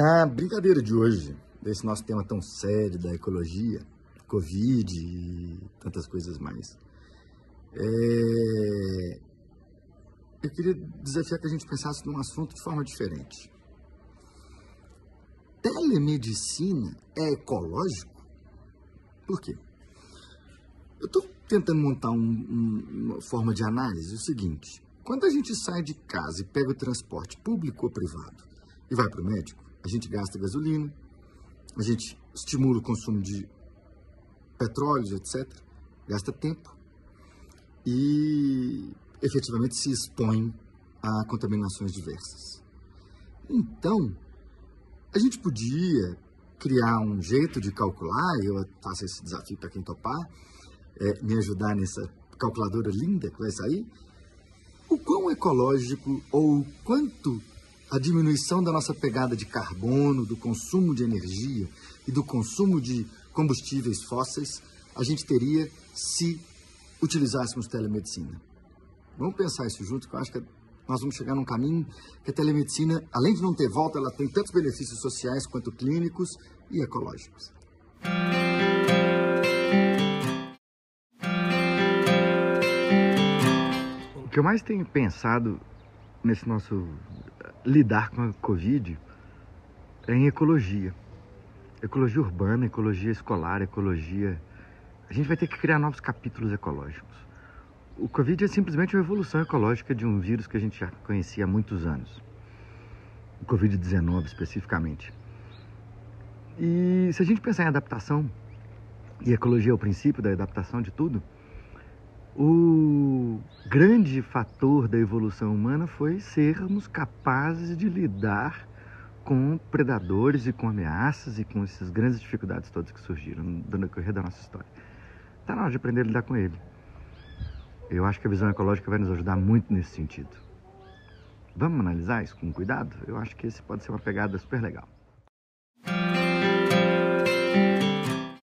Na brincadeira de hoje, desse nosso tema tão sério da ecologia, Covid e tantas coisas mais, é... eu queria desafiar que a gente pensasse num assunto de forma diferente. Telemedicina é ecológico? Por quê? Eu estou tentando montar um, um, uma forma de análise o seguinte: quando a gente sai de casa e pega o transporte público ou privado e vai para o médico, a gente gasta gasolina, a gente estimula o consumo de petróleo, etc., gasta tempo e efetivamente se expõe a contaminações diversas. Então, a gente podia criar um jeito de calcular, eu faço esse desafio para quem topar, é, me ajudar nessa calculadora linda que vai sair, o quão ecológico ou quanto a diminuição da nossa pegada de carbono, do consumo de energia e do consumo de combustíveis fósseis a gente teria se utilizássemos telemedicina. Vamos pensar isso junto, que eu acho que nós vamos chegar num caminho que a telemedicina, além de não ter volta, ela tem tantos benefícios sociais quanto clínicos e ecológicos. O que eu mais tenho pensado nesse nosso lidar com a Covid é em ecologia. Ecologia urbana, ecologia escolar, ecologia. A gente vai ter que criar novos capítulos ecológicos. O Covid é simplesmente uma evolução ecológica de um vírus que a gente já conhecia há muitos anos. O Covid-19 especificamente. E se a gente pensar em adaptação, e ecologia é o princípio da adaptação de tudo, o grande fator da evolução humana foi sermos capazes de lidar com predadores e com ameaças e com essas grandes dificuldades todas que surgiram no decorrer da nossa história. Está na hora de aprender a lidar com ele. Eu acho que a visão ecológica vai nos ajudar muito nesse sentido. Vamos analisar isso com cuidado? Eu acho que esse pode ser uma pegada super legal.